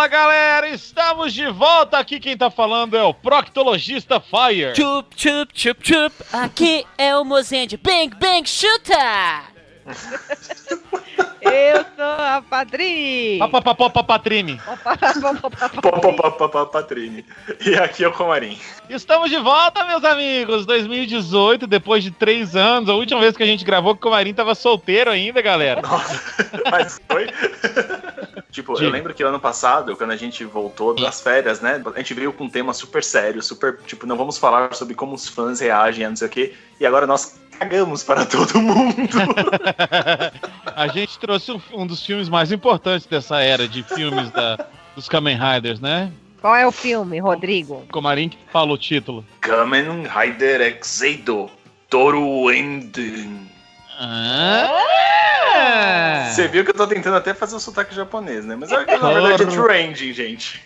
Fala galera, estamos de volta aqui. Quem tá falando é o Proctologista Fire. Chup, chup, chup, chup. Aqui é o Mozende. Bang, bang, chuta! Eu sou a Patrini. Patrine. Patrine. E aqui é o Comarim. Estamos de volta, meus amigos. 2018, depois de três anos. A última vez que a gente gravou, que o Comarim tava solteiro ainda, galera. Nossa, mas foi. tipo, Diga. eu lembro que ano passado, quando a gente voltou das férias, né? A gente veio com um tema super sério, super. Tipo, não vamos falar sobre como os fãs reagem não sei o quê. E agora nós cagamos para todo mundo. a gente trouxe um, um dos filmes mais importantes dessa era de filmes da, dos Kamen Riders, né? Qual é o filme, Rodrigo? Comarim que falou o título. Kamen Rider Exeido Toru Enden. Ah! Você viu que eu tô tentando até fazer o sotaque japonês, né? Mas na verdade é True Ending, gente.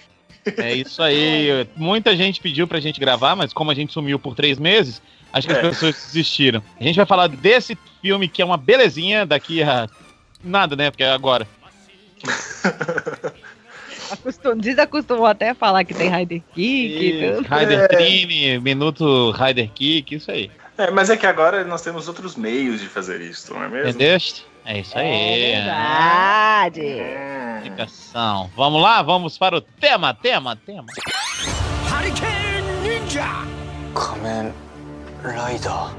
É isso aí. Muita gente pediu pra gente gravar, mas como a gente sumiu por três meses, acho que as É. pessoas desistiram. A gente vai falar desse filme que é uma belezinha daqui a. Nada, né? Porque é agora. Acostum... Desacostumou até a falar que tem Rider Kick. Rider Trine, Minuto Rider Kick, isso aí. É, mas é que agora nós temos outros meios de fazer isso, não é mesmo? Entendeste? É isso aí. É verdade. Explicação. Vamos lá, vamos para o tema, tema, tema. 仮面ライダー。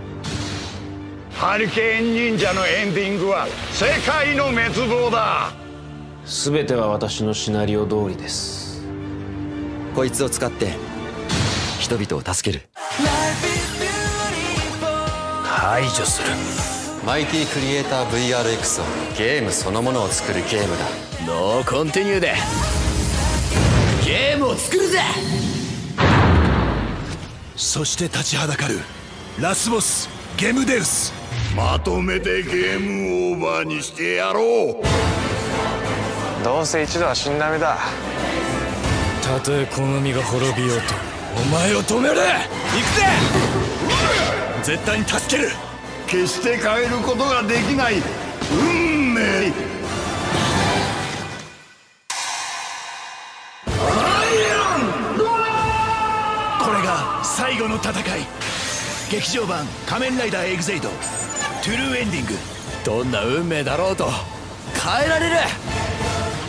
ハリケーン忍者のエンディングは世界の滅亡だ。全ては私のシナリオ通りです。こいつを使って人々を助ける。排除する。マイティクリエイター VRX をゲームそのものを作るゲームだ。ノーコンティニューで。ゲームを作るぜ。そして立ちはだかるラスボスゲムデウス。まとめてゲームオーバーにしてやろう。どうせ一度は死んだ目だ。たとえこの身が滅びようとお前を止める。行くぜ。絶対に助ける。決して変えることができない。運命。これが最後の戦い劇場版「仮面ライダーエグゼイド」トゥルーエンディングどんな運命だろうと変えられる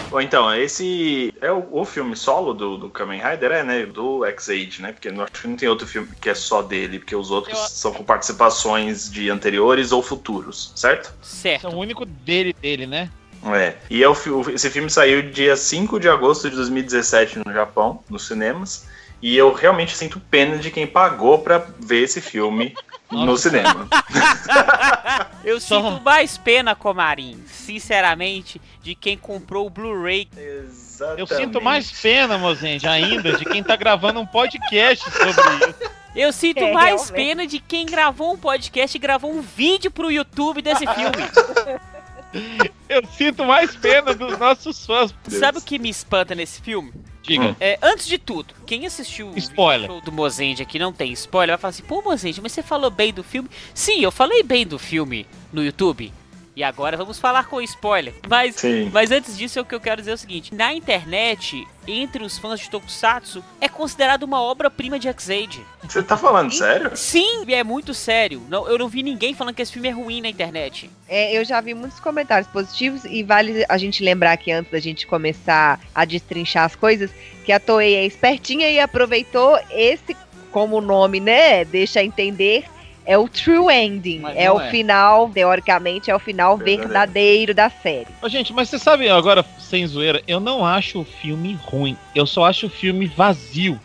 Bom, então, esse é o, o filme solo do, do Kamen Rider, é, né? Do X-Age, né? Porque não, acho que não tem outro filme que é só dele, porque os outros Eu- são com participações de anteriores ou futuros, certo? Esse é Certo. o único dele, dele, né? É. E é o, fi- o- esse filme saiu dia 5 de agosto de 2017 no Japão, nos cinemas. E eu realmente sinto pena de quem pagou pra ver esse filme no cinema. Eu sinto mais pena, Comarim, sinceramente, de quem comprou o Blu-ray. Exatamente. Eu sinto mais pena, mozende, ainda, de quem tá gravando um podcast sobre isso. Eu sinto É, mais realmente. pena de quem gravou um podcast e gravou um vídeo pro YouTube desse filme. Eu sinto mais pena dos nossos fãs. Sabe o que me espanta nesse filme? Diga. É, antes de tudo, quem assistiu o Spoiler. show do Mozende aqui não tem spoiler, vai falar assim, pô, Mozende, mas você falou bem do filme? Sim, eu falei bem do filme no YouTube. E agora vamos falar com spoiler. Mas, Sim. mas antes disso, o que eu quero dizer é o seguinte: na internet, entre os fãs de Tokusatsu, é considerado uma obra-prima de X-Age. Você tá falando sério? Sim, é muito sério. Não, eu não vi ninguém falando que esse filme é ruim na internet. É, eu já vi muitos comentários positivos e vale a gente lembrar que antes da gente começar a destrinchar as coisas, que a Toei é espertinha e aproveitou esse como o nome, né, deixa entender, é o true ending. Mas É o é. final, teoricamente, é o final Verdadeiro. verdadeiro da série. Ô, gente, mas você sabe, agora, sem zoeira, eu não acho o filme ruim. Eu só acho o filme vazio.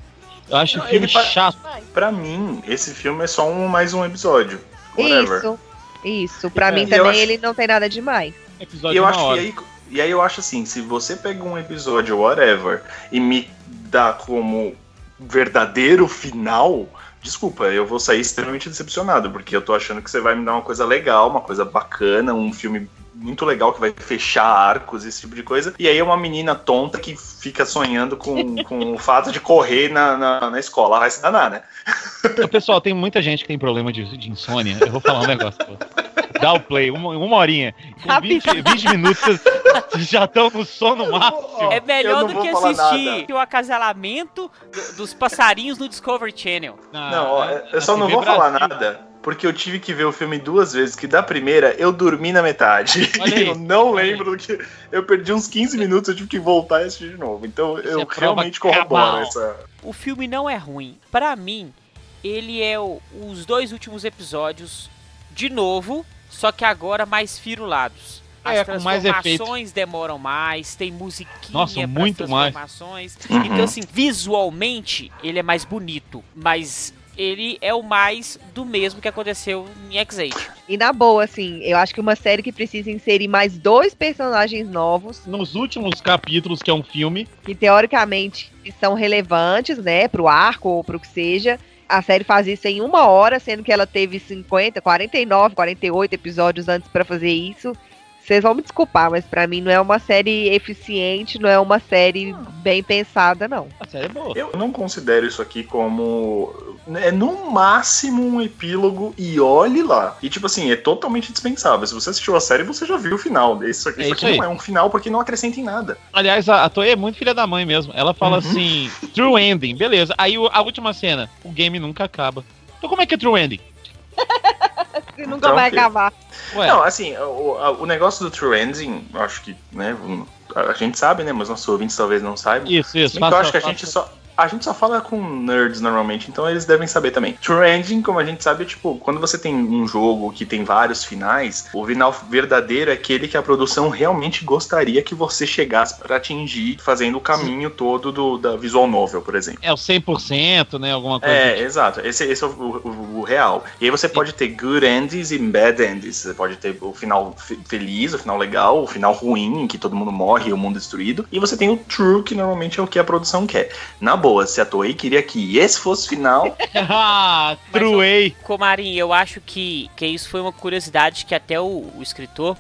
Eu acho Não, o filme chato. Pra mim, esse filme é só um, mais um episódio. Whatever. Isso, isso. Pra É, mim também acho- ele não tem nada demais. Episódio E eu de acho uma que hora. aí, e aí eu acho assim, se você pega um episódio whatever e me dá como verdadeiro final, desculpa, eu vou sair extremamente decepcionado, porque eu tô achando que você vai me dar uma coisa legal, uma coisa bacana, um filme muito legal que vai fechar arcos, esse tipo de coisa. E aí é uma menina tonta que fica sonhando com, com o fato de correr na, na, na escola. Vai se danar, né? Ô, Pessoal, tem muita gente que tem problema de, de insônia. Eu vou falar um negócio. Dá o play, uma, uma horinha. Com 20, 20 minutos, já estão no sono máximo. É melhor do que assistir o acasalamento do- dos passarinhos no Discovery Channel. Não, ó, é- eu só na não vou falar nada, porque eu tive que ver o filme duas vezes, que da primeira eu dormi na metade. Aí, eu não lembro do que. Eu perdi uns 15 minutos, eu tive que voltar e assistir de novo. Então eu é realmente corroboro essa. O filme não é ruim. Pra mim, ele é o- os dois últimos episódios de novo, só que agora mais firulados. As É, com mais transformações demoram mais, tem musiquinha Nossa, muito mais. transformações. Uhum. Então, assim, visualmente, ele é mais bonito, mas ele é o mais do mesmo que aconteceu em X8. E na boa, assim, eu acho que uma série que precisa inserir mais dois personagens novos, Nos últimos capítulos, que é um filme, que teoricamente são relevantes, né, pro arco ou pro que seja. A série faz isso em uma hora, sendo que ela teve 50, 49, 48 episódios antes pra fazer isso. Vocês vão me desculpar, mas pra mim não é uma série eficiente, não é uma série bem pensada, não. a série é boa. Eu não considero isso aqui como. É no máximo um epílogo e olhe lá. E tipo assim, é totalmente dispensável. Se você assistiu a série, você já viu o final. Isso aqui, É isso isso aqui não é um final porque não acrescenta em nada. Aliás, a, a Toei é muito filha da mãe mesmo. Ela fala Uhum. assim, true ending, beleza. Aí a última cena, o game nunca acaba. Então como é que é true ending? E nunca Então, vai ok. acabar. Ué, Não, assim, o, o negócio do True Ending, eu acho que, né, a gente sabe, né, mas nossos ouvintes talvez não saibam. isso, isso. Que eu faça- acho que a faça- gente só. A gente só fala com nerds normalmente, então eles devem saber também. True Ending, como a gente sabe, é tipo, quando você tem um jogo que tem vários finais, o final verdadeiro é aquele que a produção realmente gostaria que você chegasse pra atingir, fazendo o caminho todo do, da visual novel, por exemplo. É o 100%, né? Alguma coisa. É, exato. Esse, esse é o, o- o real. E aí você pode ter good endings e bad endings. Você pode ter o final fe- feliz, o final legal, o final ruim, em que todo mundo morre e o mundo é destruído. E você tem o true, que normalmente é o que a produção quer. Na boa, se a Toei queria que esse fosse o final, ah, Mas true way. Comarim, eu acho que, que isso foi uma curiosidade que até o, o escritor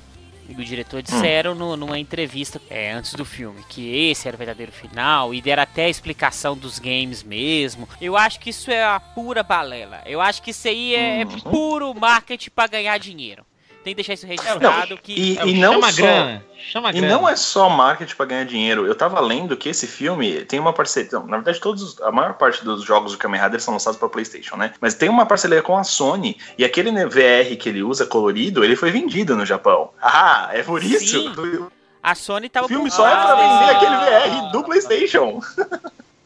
e o diretor disseram no- numa entrevista é, antes do filme, que esse era o verdadeiro final, e deram até a explicação dos games mesmo. Eu acho que isso é a pura balela. Eu acho que isso aí é, é Uhum. puro marketing pra ganhar dinheiro. Tem que deixar isso registrado que e, É, e não chama só... grana. Chama E grana. não é só marketing pra ganhar dinheiro. Eu tava lendo que esse filme tem uma parceria. não, Na verdade, todos, os- a maior parte dos jogos do Kamen Rider são lançados pra PlayStation, né? Mas tem uma parceria com a Sony. E aquele VR que ele usa colorido, ele foi vendido no Japão. Ah, é por isso? Sim. a Sony tava O filme só é pra desse- vender aquele VR do PlayStation.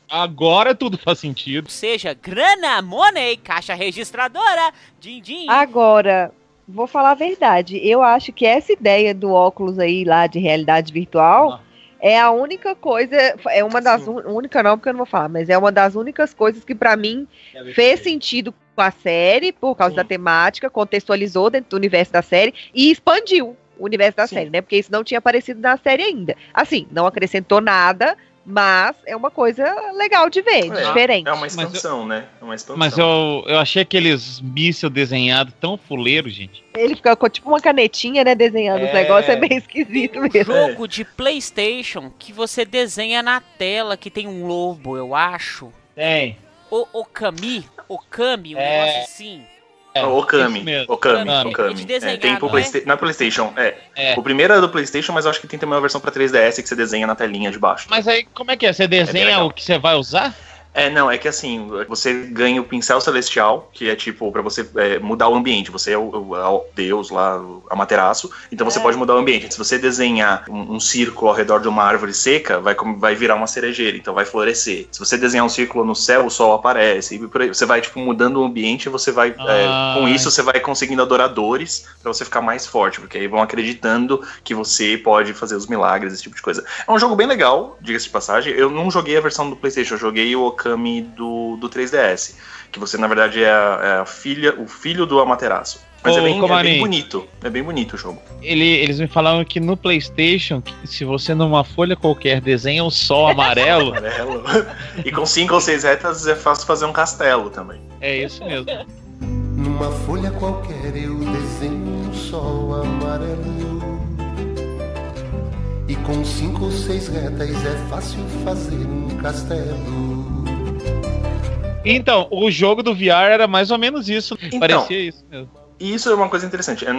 Agora tudo faz sentido. Ou seja, grana, money, caixa registradora, din din. Agora, vou falar a verdade. Eu acho que essa ideia do óculos aí lá de realidade virtual Ah. é a única coisa, é uma das Sim. un- única não, porque eu não vou falar, mas é uma das únicas coisas que pra mim fez sentido com a série por causa Sim. da temática, contextualizou dentro do universo da série e expandiu o universo da Sim. série, né? Porque isso não tinha aparecido na série ainda. Assim, não acrescentou nada, mas é uma coisa legal de ver, É, diferente. É uma expansão, né? É uma expansão. Mas eu, eu achei aqueles míssil desenhados tão fuleiro, gente. Ele fica com tipo uma canetinha, né, desenhando os É. negócios, é bem esquisito um mesmo. jogo de PlayStation que você desenha na tela, que tem um lobo, eu acho. Tem. O Okami, Okami, um É. negócio assim. É, o Okami. Okami, Okami. Okami. É desenhar, É, tem pro não é? Playsta- na PlayStation, é. É. O primeiro é do PlayStation, mas eu acho que tem também uma versão pra 3DS que você desenha na telinha de baixo. Mas aí, como é que é? Você desenha legal. o que você vai usar? É, não, é que assim, você ganha o pincel celestial, que é tipo pra você é, mudar o ambiente. Você é o, o- é o deus lá, o Amaterasu, então você É. pode mudar o ambiente. Se você desenhar um, um círculo ao redor de uma árvore seca, vai, vai virar uma cerejeira, então vai florescer. Se você desenhar um círculo no céu, o sol aparece. E você vai, tipo, mudando o ambiente e você vai. é, Ah. com isso, você vai conseguindo adoradores pra você ficar mais forte, porque aí vão acreditando que você pode fazer os milagres, esse tipo de coisa. É um jogo bem legal, diga-se de passagem. Eu não joguei a versão do PlayStation, eu joguei o Okami do, do 3DS. Que você, na verdade, é a, é a filha, o filho do Amaterasu. Mas Ô, é, bem, é bem bonito. É bem bonito o jogo. Ele- eles me falaram que no PlayStation, se você numa folha qualquer desenha um sol amarelo, Amarelo. e com cinco ou seis retas é fácil fazer um castelo também. é isso mesmo. Numa folha qualquer eu desenho um sol amarelo. E com cinco ou seis retas é fácil fazer um castelo. Então, o jogo do VR era mais ou menos isso. Então. Parecia isso mesmo. E isso é uma coisa interessante. É,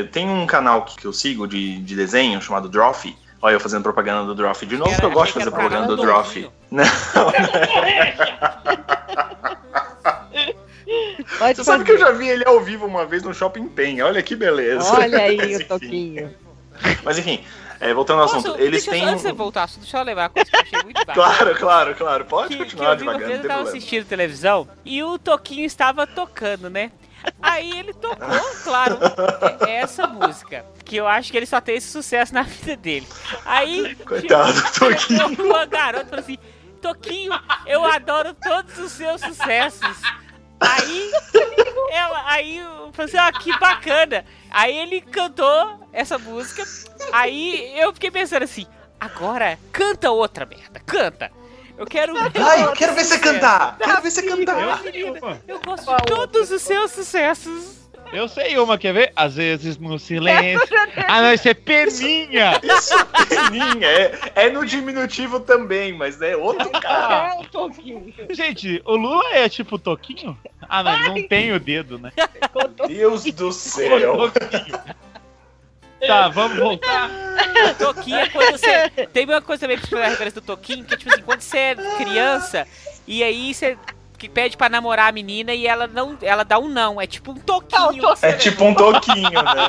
é, tem um canal que, que eu sigo de, de desenho chamado Drawfee. Olha eu fazendo propaganda do Drawfee. De novo, Era- que eu gosto de fazer propaganda do Drawfee. Não, Pode Você sabe que eu já vi ele ao vivo uma vez no Shopping Pen. Olha que beleza. Olha aí Mas, o. Toquinho. Mas enfim, é, voltando ao Posso- assunto. Eles eu- têm. Antes de voltar deixa eu lembrar uma coisa que eu achei muito bacana. Claro, claro, claro. Pode que, que continuar eu vi uma devagar, eu tava problema. assistindo televisão e o Toquinho estava tocando, né? Aí ele tocou, claro, essa música. Que eu acho que ele só tem esse sucesso na vida dele. Aí. Coitado, chegou- Toquinho. Uma garota e falou assim: Toquinho, eu adoro todos os seus sucessos. Aí, ela, aí eu falei assim, ó, que bacana. Aí ele cantou essa música. Aí eu fiquei pensando assim, agora canta outra merda, canta. Eu quero ver. Ai, quero ver você cantar. Quero ver você cantar. Eu gosto de todos os seus sucessos. Eu sei uma, quer ver? Às vezes no silêncio. Ah, não, isso é peninha! Isso, peninha. É, é no diminutivo também, mas é outro cara. É o Toquinho. Gente, o Lula é tipo Toquinho? Ah, não, ele não tem o dedo, né? Deus do céu. Tá, vamos voltar. Toquinho é quando você. Tem uma coisa também pra explicar a referência do Toquinho, que tipo assim, quando você é criança e aí você que pede pra namorar a menina e ela não. Ela dá um não. É tipo um toquinho. Não, que você É tipo um toquinho, né?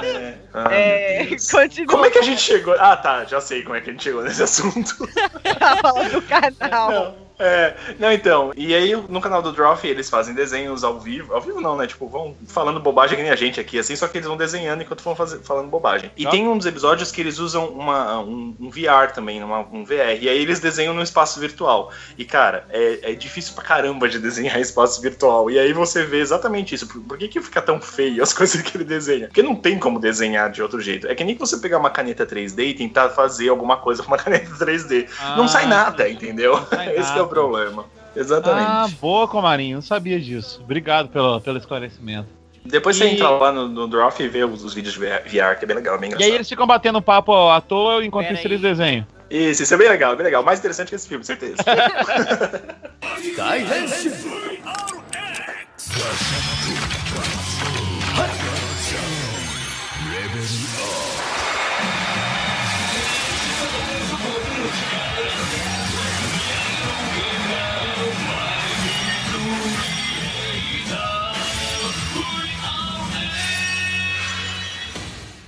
É. Ah, É, continua. Como é que a gente chegou? Ah, tá, já sei como é que a gente chegou nesse assunto. tá falando do canal? Não, é, não, então. E aí, no canal do Drawfee, eles fazem desenhos ao vivo. Ao vivo não, né? Tipo, vão falando bobagem que nem a gente aqui, assim, só que eles vão desenhando enquanto vão fazer, falando bobagem. E Tá. tem uns episódios que eles usam uma, um, um VR também, uma- um VR. E aí eles desenham no espaço virtual. E, cara, é, é difícil pra caramba de desenhar espaço virtual. E aí você vê exatamente isso. Por, por que, que fica tão feio as coisas que ele desenha? Porque não tem como desenhar de outro jeito. É que nem você pegar uma caneta 3D e tentar fazer alguma coisa com uma caneta 3D. não Ah, sai nada, entendeu? sai Esse que é nada. O problema. Exatamente. Ah, boa, Comarinho. Não sabia disso. Obrigado pelo, pelo esclarecimento. Depois você e- entra lá no, no Drawf e vê os, os vídeos de VR, que é bem legal, bem E aí engraçado. eles ficam batendo papo à toa enquanto Pera eles desenham. Isso, isso é bem legal, bem legal. Mais interessante que esse filme, certeza.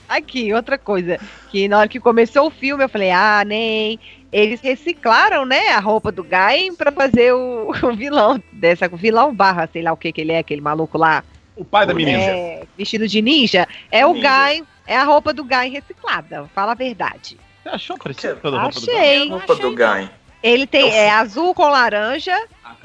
Aqui, outra coisa. Que na hora que começou o filme, eu falei, ah, nem. Eles reciclaram, né, a roupa do Gain pra fazer o, o vilão dessa. Vilão barra, sei lá o que que ele é, aquele maluco lá. O pai da O menina. É, vestido de ninja. É o. Gain, é a roupa do Gain reciclada. Fala a verdade. Você achou parecido com a roupa do Achei. Roupa do Guy. Ele tem Eu é azul com laranja,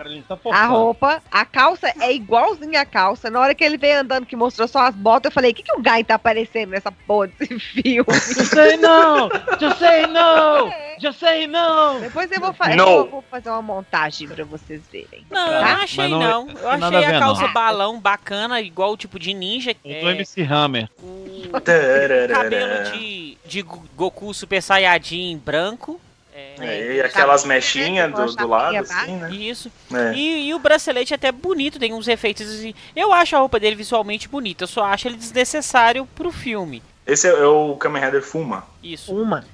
ele tá a roupa, a calça é igualzinha a calça. Na hora que ele veio andando, que mostrou só as botas, eu falei: o que, que o Guy tá aparecendo nessa porra desse filme? Just say no! Just say no! Just say no! Depois eu vou, fa Não. eu vou fazer uma montagem pra vocês verem. Não, eu Tá, não mas achei não- não. Eu achei a ver, a calça não. balão bacana, igual o tipo de ninja. O do É, MC Hammer. o cabelo de, de Goku Super Saiyajin branco. É, É, e aquelas mechinhas do, do lado, assim, né? Isso. É. E, e o bracelete é até bonito, tem uns efeitos assim. Eu acho a roupa dele visualmente bonita, eu só acho ele desnecessário pro filme. Esse é, é o Kamen Rider Fuma. Isso. Uma.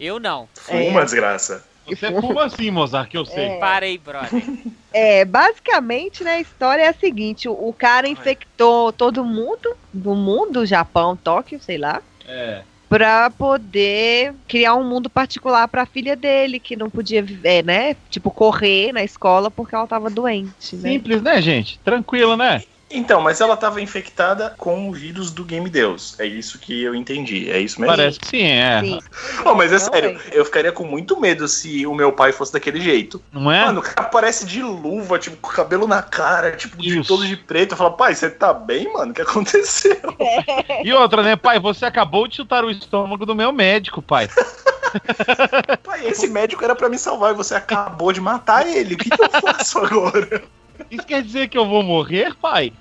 Eu não. Fuma, desgraça. Você fuma assim, Mozart, que eu sei. Parei, brother. É, basicamente, né, a história é a seguinte: o, o cara infectou todo mundo do mundo, Japão, Tóquio, sei lá. É. Pra poder criar um mundo particular pra filha dele, que não podia viver, né? Tipo, correr na escola porque ela tava doente, né? Simples, né, gente? Tranquilo, né? Então, mas ela tava infectada com o vírus do Game Deus. É isso que eu entendi. É isso mesmo? Parece que sim, é. Sim. Oh, mas é sério, é. eu ficaria com muito medo se o meu pai fosse daquele jeito. Não é? Mano, o cara parece de luva, tipo, com o cabelo na cara, tipo, de todo de preto. Eu falo, pai, você tá bem, mano? O que aconteceu? E outra, né, pai? Você acabou de chutar o estômago do meu médico, pai. pai, esse médico era pra me salvar e você acabou de matar ele. O que, que eu faço agora? Isso quer dizer que eu vou morrer, pai?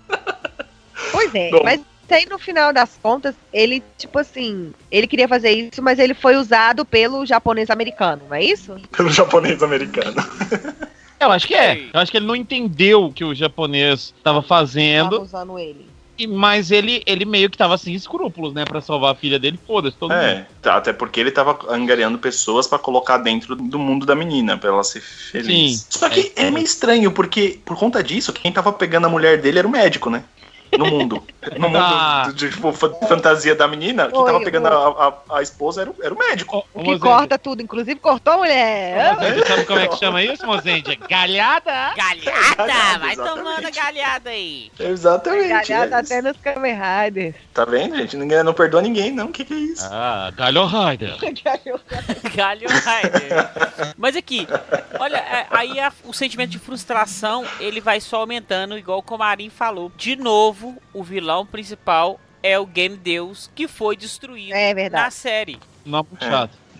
Pois é, Bom. mas aí no final das contas, ele, tipo assim, ele queria fazer isso, mas ele foi usado pelo japonês americano, não é isso? Pelo japonês americano. Eu acho que é. Eu acho que ele não entendeu o que o japonês estava Tava fazendo usando ele. Mas ele, ele meio que tava sem escrúpulos, né? Pra salvar a filha dele, foda-se, todo mundo. É, até porque ele tava angariando pessoas pra colocar dentro do mundo da menina, pra ela ser feliz. Sim. Só que é meio estranho, porque por conta disso, quem tava pegando a mulher dele era o médico, né? No mundo. No mundo Ah. de, tipo, fa- fantasia da menina, quem tava pegando a, a, a esposa era, o- era o médico. Ô, O que Mozende, corta tudo, inclusive cortou a mulher. Mozende, sabe como é que chama isso, Mozende? Galhada! Galhada! Galhada, Vai exatamente. tomando a galhada aí. Exatamente. Galhada é até nos Kamen Riders. Tá vendo, gente? Ninguém não perdoa ninguém, não. O que, que é isso? Ah, Galho Rider. Galho Rider. Mas aqui, olha, é, aí a- o sentimento de frustração ele vai só aumentando, igual o Comarim falou. De novo, o vilão principal é o Game Deus que foi destruído É na série. Não, muito É.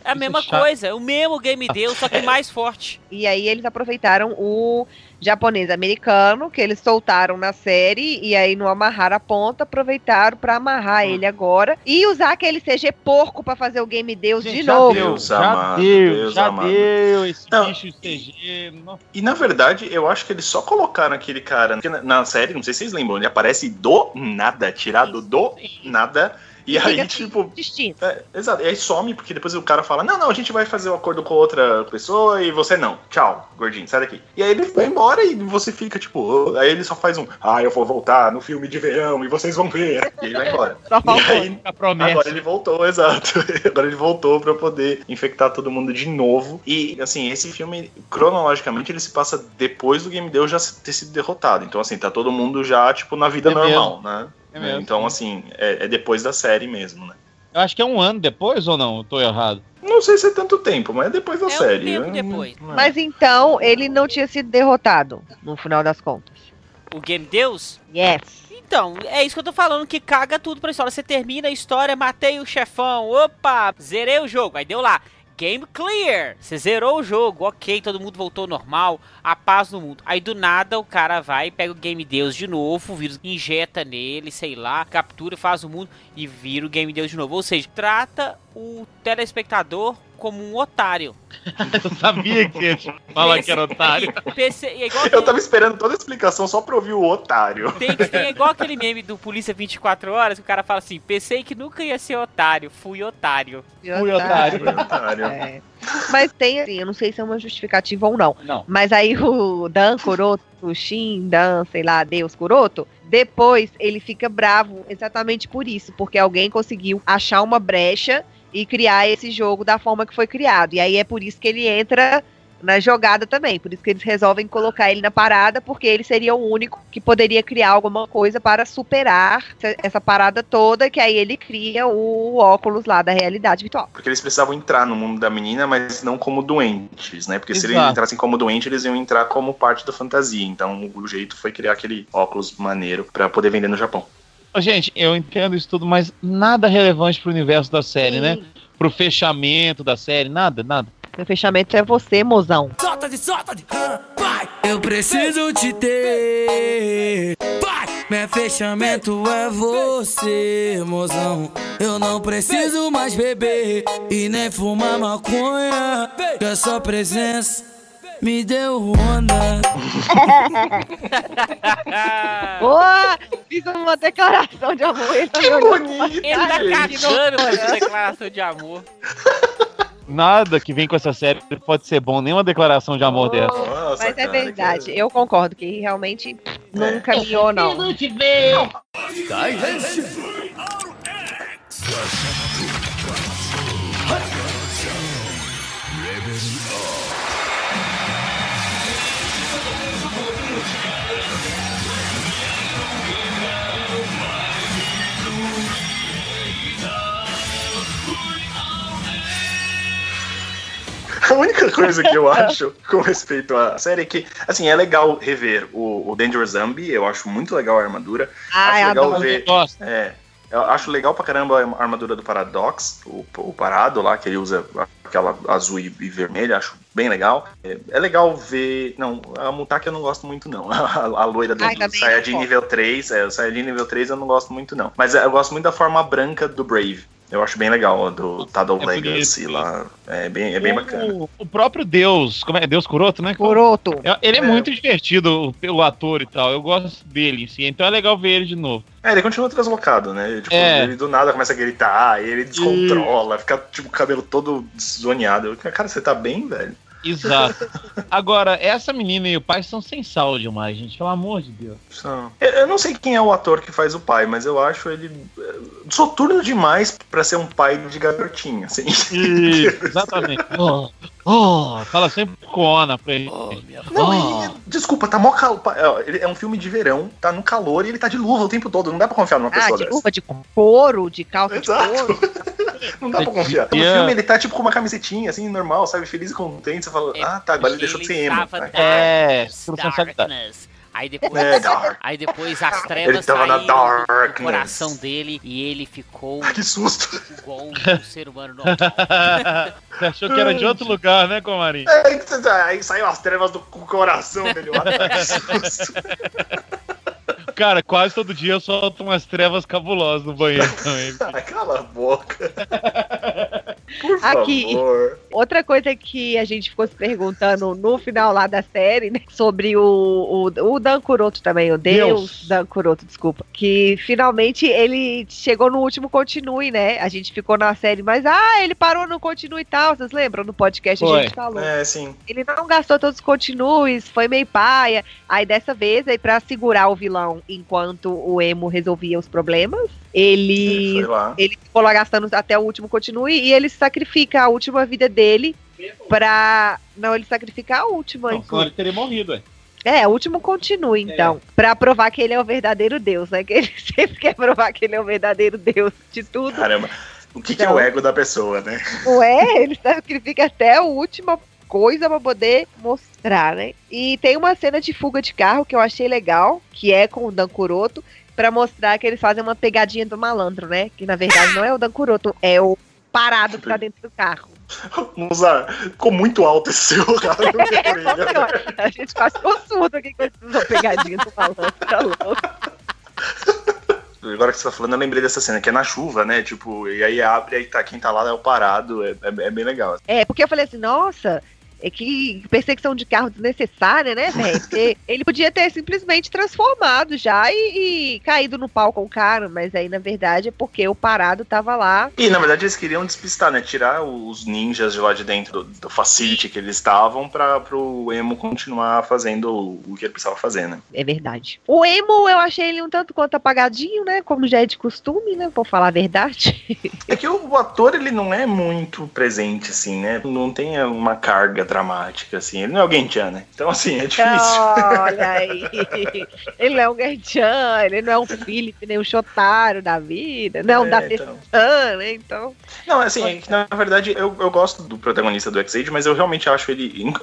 É a mesma é chato. coisa, é o mesmo Game Deus, só que mais forte. E aí eles aproveitaram o japonês americano que eles soltaram na série e aí não amarraram a ponta, aproveitaram pra amarrar Hum. ele agora e usar aquele CG porco pra fazer o Game Deus Gente, de já novo. deu, Deus já amado, deu, Deus já amado. deu esse Não. bicho CG. E na verdade, eu acho que eles só colocaram aquele cara. Na, na série, não sei se vocês lembram, ele aparece do nada, tirado do nada. E aí, fica assim, tipo. distinto. É, exato. E aí some, porque depois o cara fala: Não, não, a gente vai fazer um acordo com outra pessoa e você não. Tchau, gordinho, sai daqui. E aí ele vai embora e você fica tipo. "Oh", Aí ele só faz um: Ah, eu vou voltar no filme de verão e vocês vão ver. E ele vai embora. Só E faltou. aí, A promessa. Agora ele voltou, exato. Agora ele voltou pra poder infectar todo mundo de novo. E, assim, esse filme, cronologicamente, ele se passa depois do Game Deus já ter sido derrotado. Então, assim, tá todo mundo já, tipo, na vida É normal, né? É mesmo. Então, assim, é, é depois da série mesmo, né? Eu acho que é um ano depois ou não? Eu tô errado. Não sei se é tanto tempo, mas é depois da É um série. tempo né? depois. É. Mas então ele não tinha sido derrotado no final das contas. O Game Deus Yes. Então, é isso que eu tô falando, que caga tudo pra história. Você termina a história, matei o chefão, opa, zerei o jogo. Aí deu lá, game clear. Você zerou o jogo, ok, todo mundo voltou ao normal, a paz no mundo. Aí do nada o cara vai, pega o Game Deus de novo, o vírus injeta nele, sei lá, captura, faz o mundo e vira o Game Deus de novo. Ou seja, trata o telespectador como um otário. Eu sabia que ia falar que era otário. PC, é igual Eu tava esperando toda a explicação só pra ouvir o otário. Tem, tem igual aquele meme do Polícia 24 Horas, que o cara fala assim, pensei que nunca ia ser otário, fui otário. Fui otário. otário. É. Mas tem, assim, eu não sei se é uma justificativa ou não. Não. Mas aí o Dan Kuroto, o Shin, Dan, sei lá, Deus Kuroto, depois ele fica bravo exatamente por isso, porque alguém conseguiu achar uma brecha e criar esse jogo da forma que foi criado. E aí é por isso que ele entra na jogada também, por isso que eles resolvem colocar ele na parada, porque ele seria o único que poderia criar alguma coisa para superar essa- parada toda, que aí ele cria o óculos lá da realidade virtual. Porque eles precisavam entrar no mundo da menina, mas não como doentes, né? Porque se eles Exato. entrassem como doente, eles iam entrar como parte da fantasia. Então o jeito foi criar aquele óculos maneiro pra poder vender no Japão. Gente, eu entendo isso tudo, mas nada relevante pro universo da série, né? Pro fechamento da série, nada, nada. Meu fechamento é você, mozão. Solta de solta de Vai! Eu preciso te ter Vai! Meu fechamento é você, mozão Eu não preciso mais beber E nem fumar maconha Que a sua presença me deu onda Boa! Fiz uma declaração de amor. Ele tá Que bonito! Ele tá cagando essa declaração de amor. Nada que vem com essa série pode ser bom, nenhuma declaração de amor dessa. Nossa, Mas é verdade, que- eu concordo que realmente não caminhou, não. A única coisa que eu acho com respeito à série é que, assim, é legal rever o, o Danger Zombie, eu acho muito legal a armadura. Ai, acho legal adoro. ver. Gosta. É, eu acho legal pra caramba a armadura do Paradox, o, o parado lá, que ele usa aquela azul e, e vermelha, acho bem legal. É, é legal ver. Não, a Mutaki eu não gosto muito, não. A, a loira do, Ai, do Saiyajin nível 3, é, o Saiyajin nível 3 eu não gosto muito, não. Mas é, eu gosto muito da forma branca do Brave. Eu acho bem legal do Tadal É Legacy bonito. lá. É bem, é bem O- bacana. O próprio Deus, como é? Deus Kuroto, né? Coroto. É- Ele é, É. muito divertido, o, o ator e tal. Eu gosto dele, sim. Então é legal ver ele de novo. É, ele continua translocado, né? Tipo, É. ele do nada começa a gritar, e ele descontrola, fica tipo o cabelo todo zoneado. Cara, você tá bem, velho? Exato. Agora, essa menina e o pai são sem sal demais, gente. Pelo amor de Deus. São. Eu, não sei quem é o ator que faz o pai, mas eu acho ele eh, soturno demais pra ser um pai de garotinha, assim. Isso, exatamente. Oh, oh, fala sempre com Ana pra ele. Não, Oh. e- desculpa, tá mó calor. É um filme de verão, tá no calor e ele tá de luva o tempo todo. Não dá pra confiar numa Ah, pessoa de dessa. luva, de couro, de calça de Exato. couro. Não dá pra confiar. No filme ele tá tipo com uma camisetinha, assim, normal, sabe? Feliz e contente. Você fala, É ah, tá, agora ele deixou de ser emo. tava né? É, darkness, dar. darkness. Aí depois, É, aí depois as trevas Ele tava na saíram do- coração dele e ele ficou Que susto. igual um ser humano normal. Você achou que era de outro lugar, né, Comarim? É, Aí saiu as trevas do coração dele. lá. Que susto. Cara, quase todo dia eu solto umas trevas cabulosas no banheiro também. Cala a boca. Por Aqui. favor. Outra coisa que a gente ficou se perguntando no final lá da série, né? Sobre o, o, o Dan Kuroto também, o Deus, Deus. Dan Kuroto, desculpa. Que finalmente ele chegou no último continue, né? A gente ficou na série, mas ah, ele parou no continue e tal. Vocês lembram? No podcast a Foi. gente falou. É, sim. Ele não gastou todos os continues, foi meio paia. Aí dessa vez, aí pra segurar o vilão enquanto o emo resolvia os problemas, ele ele gastando até o último continue e ele sacrifica a última vida dele pra. Não, ele sacrifica a última. Não, senão ele teria morrido, ué. É, o último continue, então. Pra provar que ele é o verdadeiro Deus, né? Que ele sempre quer provar que ele é o verdadeiro Deus de tudo. Caramba. O que, que é Então. o ego da pessoa, né? Ué, ele sacrifica até a última coisa pra poder mostrar, né? E tem uma cena de fuga de carro que eu achei legal, que é com o Dan Kuroto, pra mostrar que eles fazem uma pegadinha do malandro, né? Que na verdade não é o Dan Kuroto, é o parado que tá dentro do carro. Musa, ficou muito alto esse seu não É, a gente quase ficou surdo aqui com essa pegadinha do malandro, tá louco. Agora que você tá falando, eu lembrei dessa cena, que é na chuva, né? Tipo, e aí abre, aí tá quem tá lá é o parado, é, é- é bem legal. É, porque eu falei assim, nossa, é que perseguição de carro desnecessária, né, velho? Porque ele podia ter simplesmente transformado já e, e caído no pau com o cara, mas aí na verdade é porque o parado tava lá. E na verdade eles queriam despistar, né? Tirar os ninjas de lá de dentro do, do facility que eles estavam pra pro emo continuar fazendo o, o que ele precisava fazer, né? É verdade. O emo, eu achei ele um tanto quanto apagadinho, né? Como já é de costume, né? Vou falar a verdade. É que o, o ator, ele não é muito presente, assim, né? Não tem uma carga dramática, assim. Ele não é o Gentian, né? Então, assim, é difícil. Olha aí. Ele não é um Gertchan, ele não é um Felipe, nem um Shotaro da vida, não, É, da então. Né? Então. Não, assim, é que, na verdade eu, eu gosto do protagonista do X-Age, mas eu realmente acho ele. in-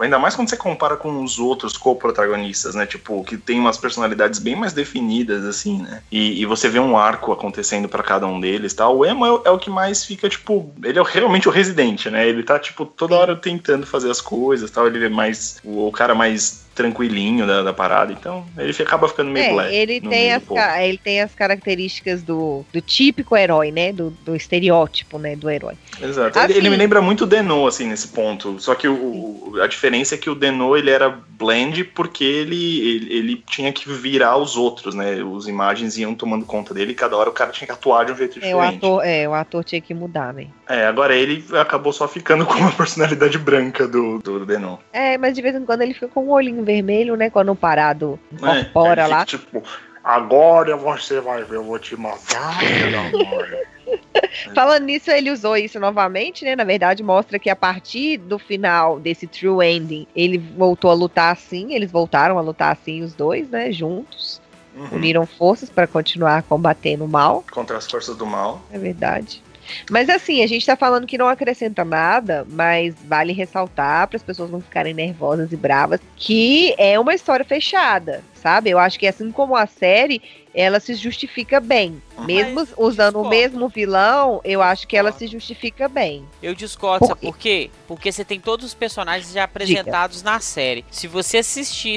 Ainda mais quando você compara com os outros co-protagonistas, né? Tipo, que tem umas personalidades bem mais definidas, assim, né? E, e você vê um arco acontecendo pra cada um deles tal. O Emo é, o- é o que mais fica, tipo. Ele é realmente o residente, né? Ele tá, tipo, toda hora tentando fazer as coisas tal. Ele é mais. O cara mais tranquilinho da, da parada. Então, ele acaba ficando meio É, black. ele tem, as, ele tem as características do, do típico herói, né? Do, do estereótipo, né? Do herói. Exato. Assim- Ele, ele me lembra muito o Deno, assim, nesse ponto. Só que o, o- a diferença é que o Deno, ele era blend porque ele, ele, ele tinha que virar os outros, né? Os imagens iam tomando conta dele e cada hora o cara tinha que atuar de um jeito É, o diferente. ator, é, o ator tinha que mudar, né? É, agora ele acabou só ficando com a personalidade branca do, do Deno. É, mas de vez em quando ele fica com um olhinho vermelho, né? Quando o parado É, ele lá. tipo, agora você vai ver, eu vou te matar, meu amor. Falando nisso, ele usou isso novamente, né? Na verdade, mostra que a partir do final desse True Ending, ele voltou a lutar assim, eles voltaram a lutar assim, os dois, né? Juntos. Uhum. Uniram forças para continuar combatendo o mal. Contra as forças do mal. É verdade. Mas assim, a gente tá falando que não acrescenta nada, mas vale ressaltar para as pessoas não ficarem nervosas e bravas que é uma história fechada, sabe? Eu acho que assim como a série, ela se justifica bem. Mesmo Mas usando o mesmo vilão, eu acho que ela se justifica bem. Eu discordo, Por sabe por quê? Porque você tem todos os personagens já apresentados na série. Se você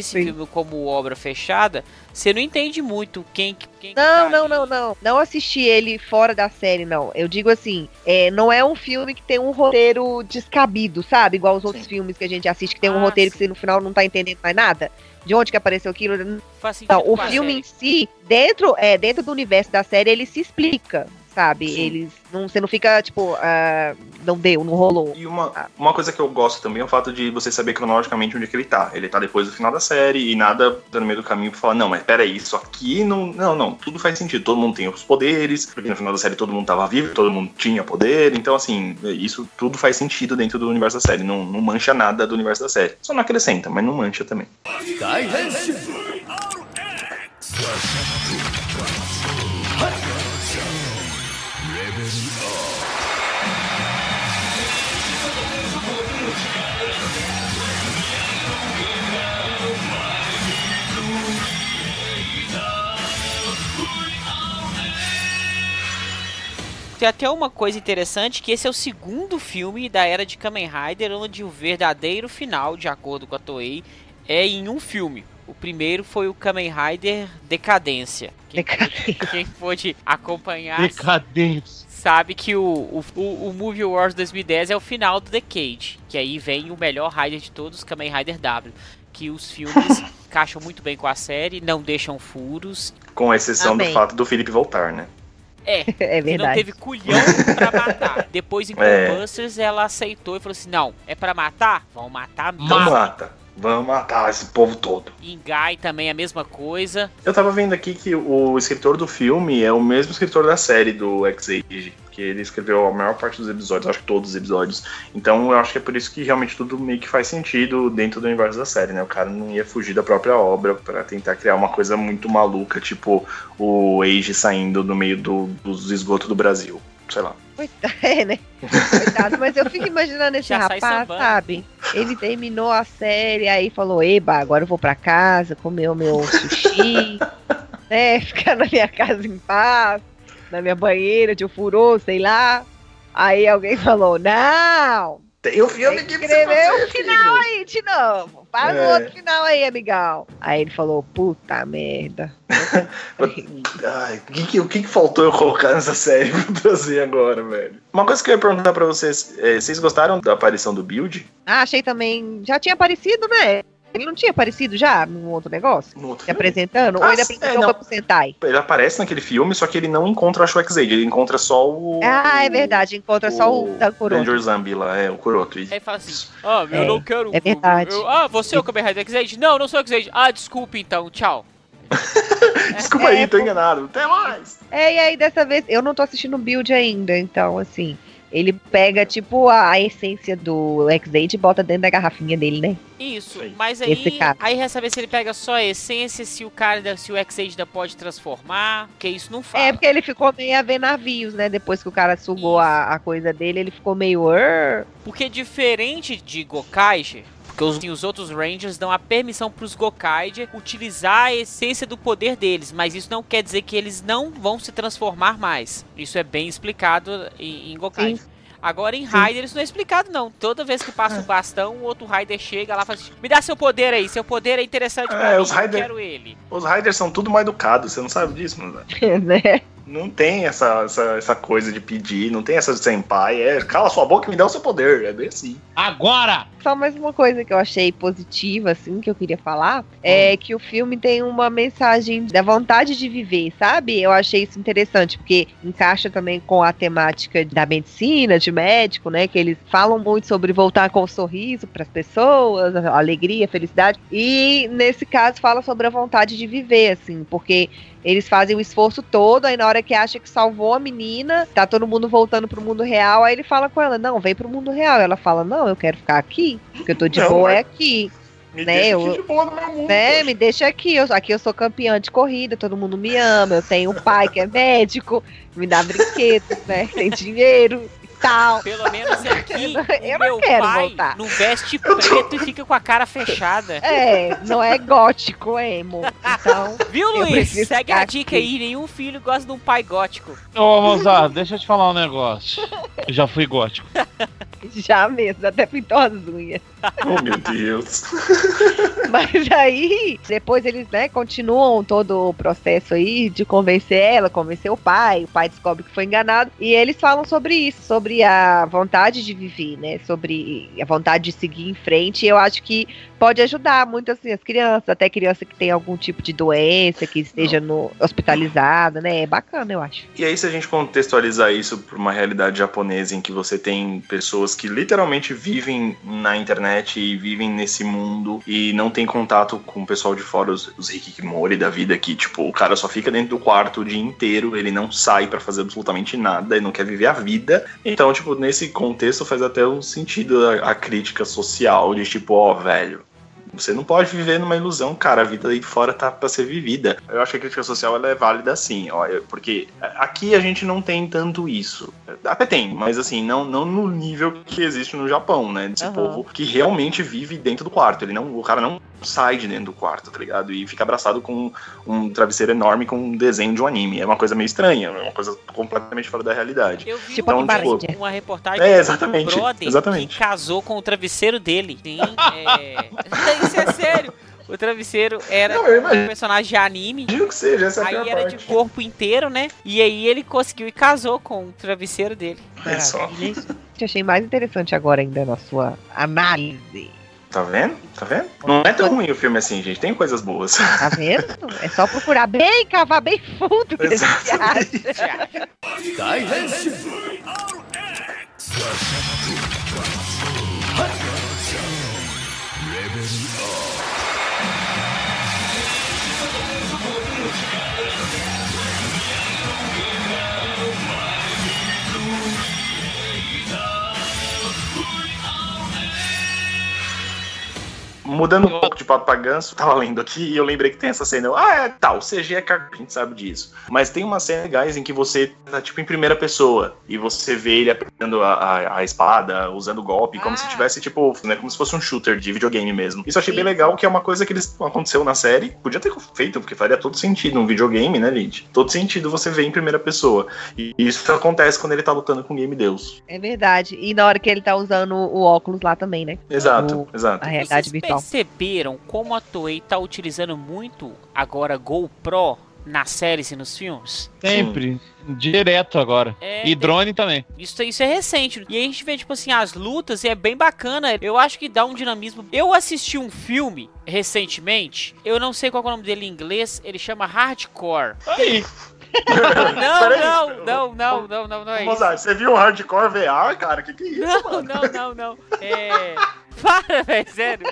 Sim. filme como obra fechada, você não entende muito quem, quem que Não, tá não, ali. não, não. Não assisti ele fora da série, não. Eu digo assim, é, não é um filme que tem um roteiro descabido, sabe? Igual os outros Sim. filmes que a gente assiste, que tem um Ah, roteiro que sim. você no final não tá entendendo mais nada. De onde que apareceu aquilo? Faz sentido Não, o filme série. em si, dentro, é, dentro do universo da série, ele se explica, sabe? Sim. Eles. Não, você não fica, tipo, ah, não deu, não rolou. E uma, uma coisa que eu gosto também é o fato de você saber cronologicamente onde é que ele tá. Ele tá depois do final da série e nada tá no meio do caminho pra falar, não, mas peraí, isso aqui não. Não, não, tudo faz sentido. Todo mundo tem os poderes, porque no final da série todo mundo tava vivo, todo mundo tinha poder. Então, assim, isso tudo faz sentido dentro do universo da série. Não, não mancha nada do universo da série. Só não acrescenta, mas não mancha também. Tem até uma coisa interessante que esse é o segundo filme da era de Kamen Rider onde o verdadeiro final, de acordo com a Toei, é em um filme. O primeiro foi o Kamen Rider Decadência. Quem, Decadência. quem pôde acompanhar Decadência. sabe que o, o, o, o Movie Wars 2010 é o final do Decade. Que aí vem o melhor Rider de todos, Kamen Rider W. Que os filmes encaixam muito bem com a série, não deixam furos. Com exceção Amém. do fato do Felipe voltar, né? É, É que não verdade. teve culhão pra matar. Depois em É. Ghostbusters ela aceitou e falou assim: não, é pra matar? Vão matar mesmo. Então mata. Vamos matar esse povo todo. Guy também a mesma coisa. Eu tava vendo aqui que o escritor do filme é o mesmo escritor da série do X-Age, que ele escreveu a maior parte dos episódios, acho que todos os episódios. Então eu acho que é por isso que realmente tudo meio que faz sentido dentro do universo da série, né? O cara não ia fugir da própria obra pra tentar criar uma coisa muito maluca, tipo o Age saindo no meio do, dos esgotos do Brasil. Sei lá. Coitado, é, né? Coitado, mas eu fico imaginando esse Já rapaz, sabe? Ele terminou a série, aí falou, eba, agora eu vou pra casa, comer o meu sushi, né? Ficar na minha casa em paz, na minha banheira de ofurô, sei lá. Aí alguém falou, não, Tem um filme que você escrever fazer, o final aí de novo. Faz o É. outro final aí, amigão. Aí ele falou, puta merda. Ai, o que, o que faltou eu colocar nessa série pra trazer agora, velho? Uma coisa que eu ia perguntar pra vocês: é, vocês gostaram da aparição do Build? Ah, achei também, já tinha aparecido, né? Ele não tinha aparecido já num outro negócio? No outro Se filme? apresentando? Ou Ah, ele sim, apresentou é, pro Sentai? Ele aparece naquele filme, só que ele não encontra a X-Aid, ele encontra só o. Ah, é verdade. Encontra só o da coroa. Ranger Zambi lá, é, o Kuroto. E- Aí fala assim: Ah, eu É, não quero. é verdade. eu- ah, você é o Kamen Rider X-Age? Não, não sou o X-Age. Ah, desculpe então, tchau. Desculpa É, aí, tô pô. enganado. Até mais. É, e aí dessa vez, eu não tô assistindo o build ainda, então assim. Ele pega, tipo, a, a essência do X-Date e bota dentro da garrafinha dele, né? Isso, mas Esse aí, cara. aí resta saber se ele pega só a essência, se o cara, ainda- se o X-Age ainda pode transformar, porque isso não fala. É, porque ele ficou meio a ver navios, né? Depois que o cara sugou a, a coisa dele, ele ficou meio. Porque diferente de Gokaiger, porque os, os outros Rangers dão a permissão para os Gokaiger utilizar a essência do poder deles, mas isso não quer dizer que eles não vão se transformar mais. Isso é bem explicado em, em. Agora em Raider isso não é explicado não. Toda vez que passa o bastão, o outro Raider chega lá e fala assim, me dá seu poder aí, seu poder é interessante pra É, mim, os eu Raider- quero ele. Os Riders são tudo mal educados, você não sabe disso, mano? né? Não tem essa, essa, essa coisa de pedir, não tem essa de senpai. É, cala sua boca e me dá o seu poder. É bem assim. Agora! Só mais uma coisa que eu achei positiva, assim, que eu queria falar, é que o filme tem uma mensagem da vontade de viver, sabe? Eu achei isso interessante, porque encaixa também com a temática da medicina, de médico, né? Que eles falam muito sobre voltar com o sorriso para as pessoas, a alegria, a felicidade. E nesse caso fala sobre a vontade de viver, assim, porque eles fazem o esforço todo, aí na hora que acha que salvou a menina, tá todo mundo voltando pro mundo real, aí ele fala com ela, não, vem pro mundo real. Ela fala, não, eu quero ficar aqui, porque eu tô de Não, boa mas- é aqui, Me Né, deixa eu- de boa no meu mundo. né? poxa. Me deixa aqui, eu, aqui eu sou campeã de corrida, todo mundo me ama, eu tenho um pai que é médico, me dá brinquedos, né? Tem dinheiro tal. Pelo menos aqui, Eu o não meu quero pai voltar. não veste preto e fica com a cara fechada. É, não é gótico, é emo. Então, Viu, Luiz? Segue a dica aqui. aí. Nenhum filho gosta de um pai gótico. Ô, Mozart, deixa eu te falar um negócio. Eu já fui gótico. já mesmo, até pintou as unhas. Oh, meu Deus. Mas aí, depois eles, né, continuam todo o processo aí de convencer ela, convencer o pai, o pai descobre que foi enganado, e eles falam sobre isso, sobre a vontade de viver, né, sobre a vontade de seguir em frente, e eu acho que pode ajudar muito, assim, as crianças, até criança que tem algum tipo de doença, que esteja no, hospitalizada, né, é bacana, eu acho. E aí, se a gente contextualizar isso para uma realidade japonesa em que você tem pessoas que literalmente vivem na internet e vivem nesse mundo e não tem contato com o pessoal de fora, os, os da vida, que, tipo, o cara só fica dentro do quarto o dia inteiro, ele não sai para fazer absolutamente nada, ele não quer viver a vida. Então, tipo, nesse contexto faz até um sentido a, a crítica social de, tipo, ó, velho, você não pode viver numa ilusão, cara. A vida aí fora tá pra ser vivida. Eu acho que a crítica social ela é válida sim, ó, porque aqui a gente não tem tanto isso. Até tem, mas assim, não, não no nível que existe no Japão, né? Desse Aham. povo que realmente vive dentro do quarto. Ele não, o cara não sai de dentro do quarto, tá ligado? E fica abraçado com um travesseiro enorme com um desenho de um anime. É uma coisa meio estranha, é uma coisa completamente fora da realidade. Eu vi Tipo uma, aqui em uma, reportagem É, de um exatamente, brother exatamente. que casou com o travesseiro dele. Sim, é... Isso é sério. O travesseiro era Não, um personagem de anime. Imagino que seja, essa é a Aí pior era parte. de corpo inteiro, né? E aí ele conseguiu e casou com o travesseiro dele. É só. Achei mais interessante agora ainda na sua análise. Tá vendo? Tá vendo? Não é tão ruim o filme assim, gente. Tem coisas boas. Tá vendo? É só procurar bem, cavar bem fundo que você Exatamente. Mudando um pouco de papo pra ganso, tava lendo aqui e eu lembrei que tem essa cena. Ah, é, tá, o CG é cagado, a gente sabe disso. Mas tem uma cena, guys, em que você tá tipo em primeira pessoa e você vê ele apertando a, a, a espada, usando o golpe, como se Ah. tivesse, tipo, né, como se fosse um shooter de videogame mesmo. Isso eu achei bem legal, que é uma coisa que eles aconteceu na série. Podia ter feito, porque faria todo sentido um videogame, né, gente? Todo sentido você ver em primeira pessoa. E isso acontece quando ele tá lutando com o Game Deus. É verdade. E na hora que ele tá usando o óculos lá também, né? Exato, O- exato. A realidade virtual. Perceberam como a Toei tá utilizando muito agora GoPro nas séries e nos filmes? Sempre. Direto agora. É, E drone também. Isso, isso é recente. E aí a gente vê, tipo assim, as lutas e é bem bacana. Eu acho que dá um dinamismo. Eu assisti um filme recentemente. Eu não sei qual é o nome dele em inglês. Ele chama Hardcore. Aí. Não, não, não, não, não, não, não é isso. Mozart, você viu o Hardcore VR, cara? Que que é isso, Não, mano? não, não, não. É. Para, velho, sério.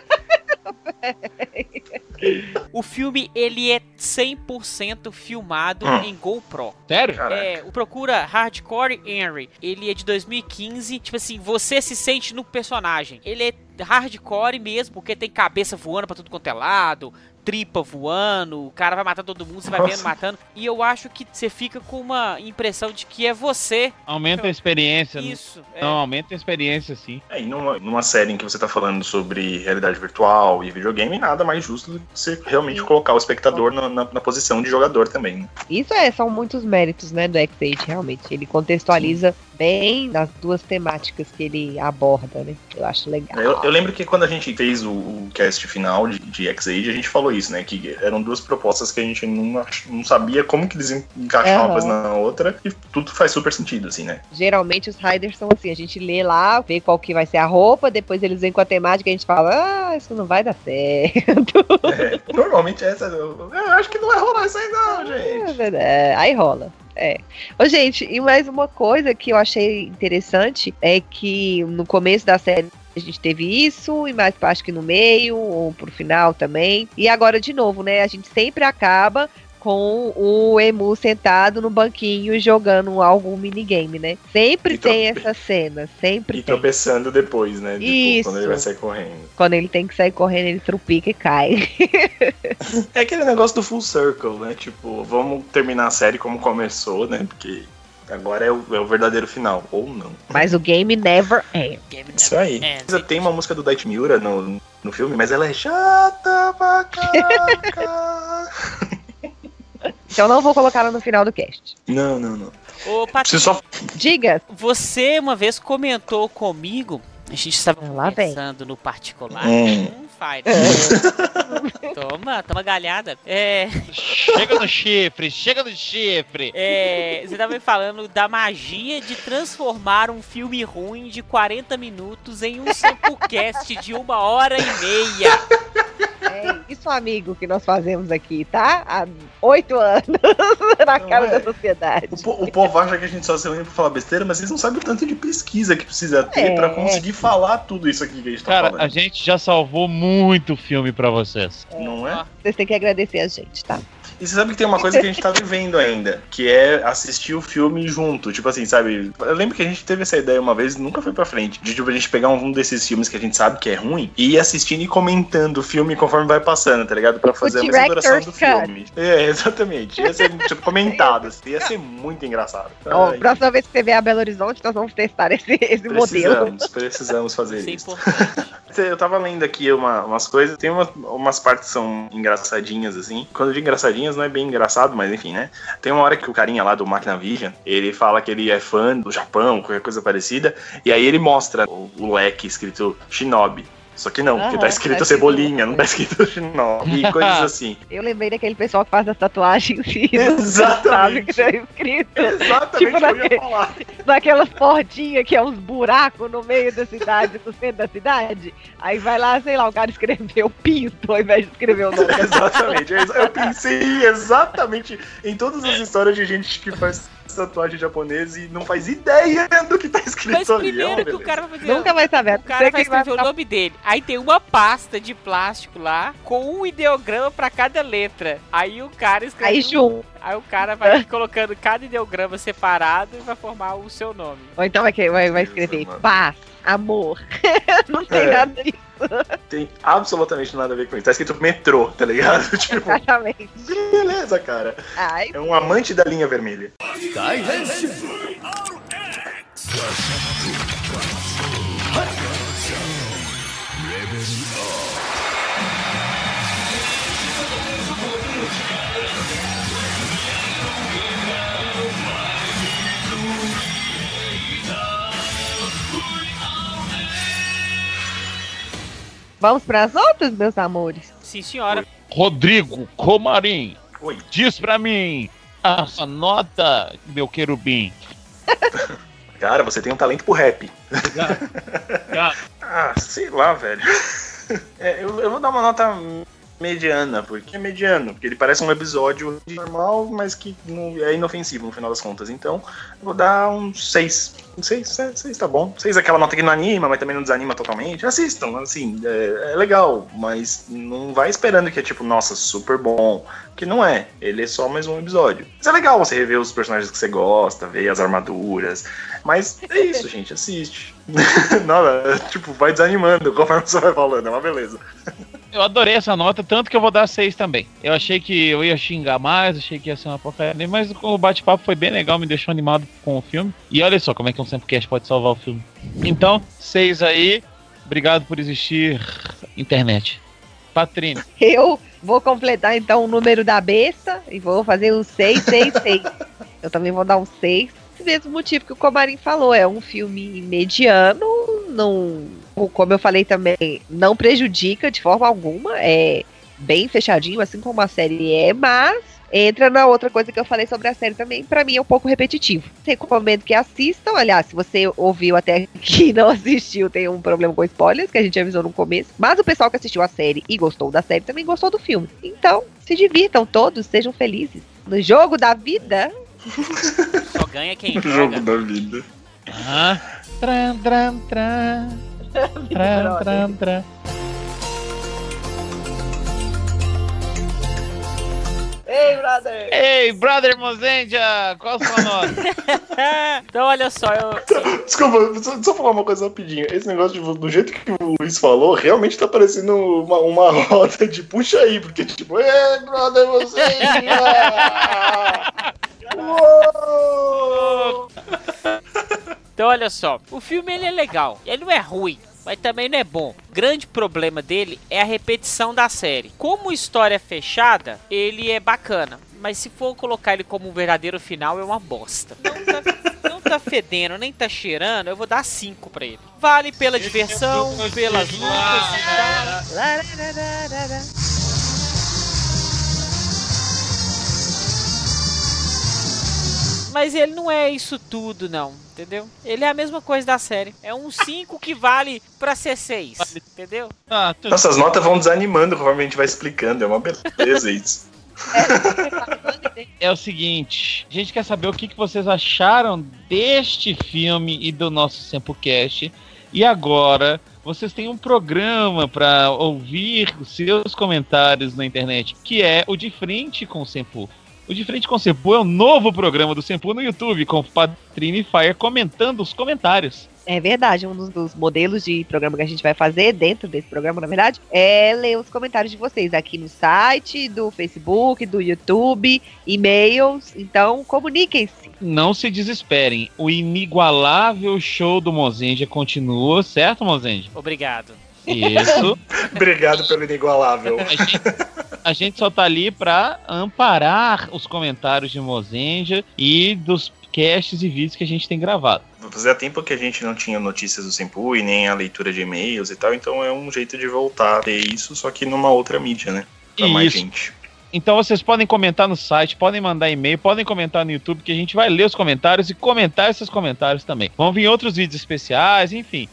O filme, ele é 100% filmado Hum. em GoPro. Sério? É, o Procura Hardcore Henry. Ele é de 2015. Tipo assim, você se sente no personagem. Ele é hardcore mesmo, porque tem cabeça voando pra tudo quanto é lado, tripa voando, o cara vai matando todo mundo, você vai Nossa. vendo matando. E eu acho que você fica com uma impressão de que é você. Aumenta a experiência. né? Isso. é. Não, aumenta a experiência, sim. É, e numa, numa série em que você tá falando sobre realidade virtual e videogame, nada mais justo do que você realmente colocar o espectador na, na- na posição de jogador também. né? Isso é, são muitos méritos, né, do X8, realmente. Ele contextualiza bem nas duas temáticas que ele aborda, né? Eu acho legal. Eu, eu lembro que quando a gente fez o, o cast final de, de X-Age, a gente falou isso, né? Que eram duas propostas que a gente não, não sabia como que eles en- encaixavam uma Aham. coisa na outra, e tudo faz super sentido, assim, né? Geralmente os riders são assim, a gente lê lá, vê qual que vai ser a roupa, depois eles vêm com a temática e a gente fala, ah, isso não vai dar certo. É, normalmente essa. Eu, eu acho que não vai rolar isso aí, não, gente. É, aí rola. É. Ô, gente, e mais uma coisa que eu achei interessante é que no começo da série a gente teve isso, e mais acho que no meio, ou pro final também. E agora, de novo, né? A gente sempre acaba com o Emu sentado no banquinho jogando algum minigame, né? Sempre E tem essa cena, sempre E tem. tropeçando depois, né? Tipo, Isso. quando ele vai sair correndo. Quando ele tem que sair correndo, ele trupica e cai. É aquele negócio do full circle, né? Tipo, vamos terminar a série como começou, né? Porque Agora é o, é o verdadeiro final, ou não. Mas o game never ends. Game Isso aí. Tem uma música do Daichi Miura no, no filme, mas ela é chata pra caraca. Então não vou colocá-la no final do cast. não, não, não. Ô, Você Patrícia, só. Diga. você uma vez comentou comigo, a gente estava Ah, lá vem. no particular. Hum. Hum, faz. toma, toma galhada. É, Chega no chifre, chega no chifre. é, você estava me falando da magia de transformar um filme ruim de 40 minutos em um samplecast de uma hora e meia. É isso, amigo, que nós fazemos aqui, tá? Há oito anos na Não cara é. da sociedade. O, po- o povo acha que a gente só se reúne pra falar besteira, mas eles não sabem o tanto de pesquisa que precisa ter É. pra conseguir falar tudo isso aqui que a gente tá Cara, falando. a gente já salvou muito filme pra vocês. Não é? Vocês têm que agradecer a gente, tá? E você sabe que tem uma coisa que a gente tá vivendo ainda, que é assistir o filme junto. Tipo assim, sabe? Eu lembro que a gente teve essa ideia uma vez e nunca foi pra frente. De tipo, a gente pegar um desses filmes que a gente sabe que é ruim e ir assistindo e comentando o filme conforme vai passando, tá ligado? Pra fazer a mesma duração do filme. É, exatamente. Ia ser, tipo, comentado. assim, Ia ser muito engraçado. Ó, Ai, próxima vez que você vier a Belo Horizonte, nós vamos testar esse, esse modelo. Precisamos, precisamos fazer Isso é importante. Eu tava lendo aqui uma- umas coisas, tem uma- umas partes que são engraçadinhas, assim. Quando eu digo engraçadinhas, não é bem engraçado, mas enfim, né? Tem uma hora que o carinha lá do Máquina Vision, ele fala que ele é fã do Japão, qualquer coisa parecida, e aí ele mostra o, o leque escrito Shinobi. Só que não, porque Aham, tá escrito tá cebolinha, não tá escrito Shinobi, e coisas assim. Eu lembrei daquele pessoal que faz as tatuagens e não Exatamente. sabe que tá escrito. Exatamente Tipo naquele- falar. Naquelas portinhas que é uns buracos no meio da cidade, no centro da cidade. Aí vai lá, sei lá, o cara escreveu pinto ao invés de escrever o nome. Exatamente. Eu pensei exatamente em todas as histórias de gente que faz tatuagem japonesa e não faz ideia do que tá escrito Mas ali. primeiro ó, que o cara vai fazer. Nunca vai saber. O cara vai escrever o nome dele. Aí tem uma pasta de plástico lá com um ideograma pra cada letra. Aí o cara escreve. Aí junto. Aí o cara vai colocando cada ideograma separado e vai formar o seu nome. Ou então vai, vai, vai Isso, escrever mano. paz, amor. não tem É. nada disso, Tem absolutamente nada a ver com isso. Tá escrito metrô, tá ligado? tipo, exatamente. beleza, cara. Ai, É um amante da linha vermelha. Vamos pras notas, meus amores. Sim, senhora. Rodrigo Comarim, Oi. diz pra mim a sua nota, meu querubim. Cara, você tem um talento pro rap. Ah, sei lá, velho. É, eu, eu vou dar uma nota mediana, porque é mediano, porque ele parece um episódio normal, mas que não, é inofensivo no final das contas. Então, eu vou dar um 6. Um 6, 6 tá bom. 6 é aquela nota que não anima, mas também não desanima totalmente. Assistam, assim, é, é legal, mas não vai esperando que é tipo, nossa, super bom. Que não é, ele é só mais um episódio. Mas é legal você rever os personagens que você gosta, ver as armaduras. Mas é isso, gente, assiste. Nada, tipo, vai desanimando conforme você vai falando, é uma beleza. eu adorei essa nota, tanto que eu vou dar 6 também. Eu achei que eu ia xingar mais, achei que ia ser uma porcaria, mas o bate-papo foi bem legal, me deixou animado com o filme. E olha só como é que um Sempcast pode salvar o filme. Então, 6 aí. Obrigado por existir, internet. Patrine. Eu vou completar então o número da besta e vou fazer um 666. Eu também vou dar um 6. Esse mesmo motivo que o Comarim falou, é um filme mediano, não, como eu falei também, não prejudica de forma alguma, é bem fechadinho, assim como a série é, mas entra na outra coisa que eu falei sobre a série também, pra mim é um pouco repetitivo. Recomendo que assistam, aliás, se você ouviu até aqui e não assistiu, tem um problema com spoilers, que a gente avisou no começo, mas o pessoal que assistiu a série e gostou da série também gostou do filme. Então, se divirtam todos, sejam felizes. No jogo da vida, Só ganha quem Jogo joga. da vida. Ah. Tran, tran, tran. Tran, tran, tran. Ei, brother! Ei, brother Mozendia, qual a sua nota? então, olha só, eu. Desculpa, só, só falar uma coisa rapidinho. Esse negócio, de, do jeito que o Luiz falou, realmente tá parecendo uma, uma roda de puxa aí, porque tipo, é, brother, você. Uou! Então, olha só, o filme ele é legal, ele não é ruim. Mas também não é bom. O grande problema dele é a repetição da série. Como história é fechada, ele é bacana. Mas se for colocar ele como um verdadeiro final, é uma bosta. Não tá, não tá fedendo, nem tá cheirando, eu vou dar 5 pra ele. Vale pela diversão, pelas lutas e tal. Mas ele não é isso tudo, não. Entendeu? Ele é a mesma coisa da série. É um 5 que vale pra ser 6. Entendeu? Ah, tu- Nossas notas vão desanimando conforme a gente vai explicando. É uma beleza isso. É o seguinte, a gente quer saber o que, que vocês acharam deste filme e do nosso Sempocast. E agora, vocês têm um programa para ouvir os seus comentários na internet, que é o De Frente com o Sempu. O De Frente com o Sempu é um novo programa do Sempu no YouTube, com o Patrine Fire comentando os comentários. É verdade, um dos, dos modelos de programa que a gente vai fazer dentro desse programa, na verdade, é ler os comentários de vocês aqui no site, do Facebook, do YouTube, e-mails. Então, comuniquem-se. Não se desesperem, o inigualável show do Mozenja continua, certo, Mozenja? Obrigado. Isso. Obrigado pelo inigualável. A gente, a gente só tá ali pra amparar os comentários de Mozenja e dos casts e vídeos que a gente tem gravado. Fazia tempo que a gente não tinha notícias do Sempu e nem a leitura de e-mails e tal, então é um jeito de voltar a ter isso, só que numa outra mídia, né? Pra mais Isso. gente. Então vocês podem comentar no site, podem mandar e-mail, podem comentar no YouTube, que a gente vai ler os comentários e comentar esses comentários também. Vão vir outros vídeos especiais, enfim.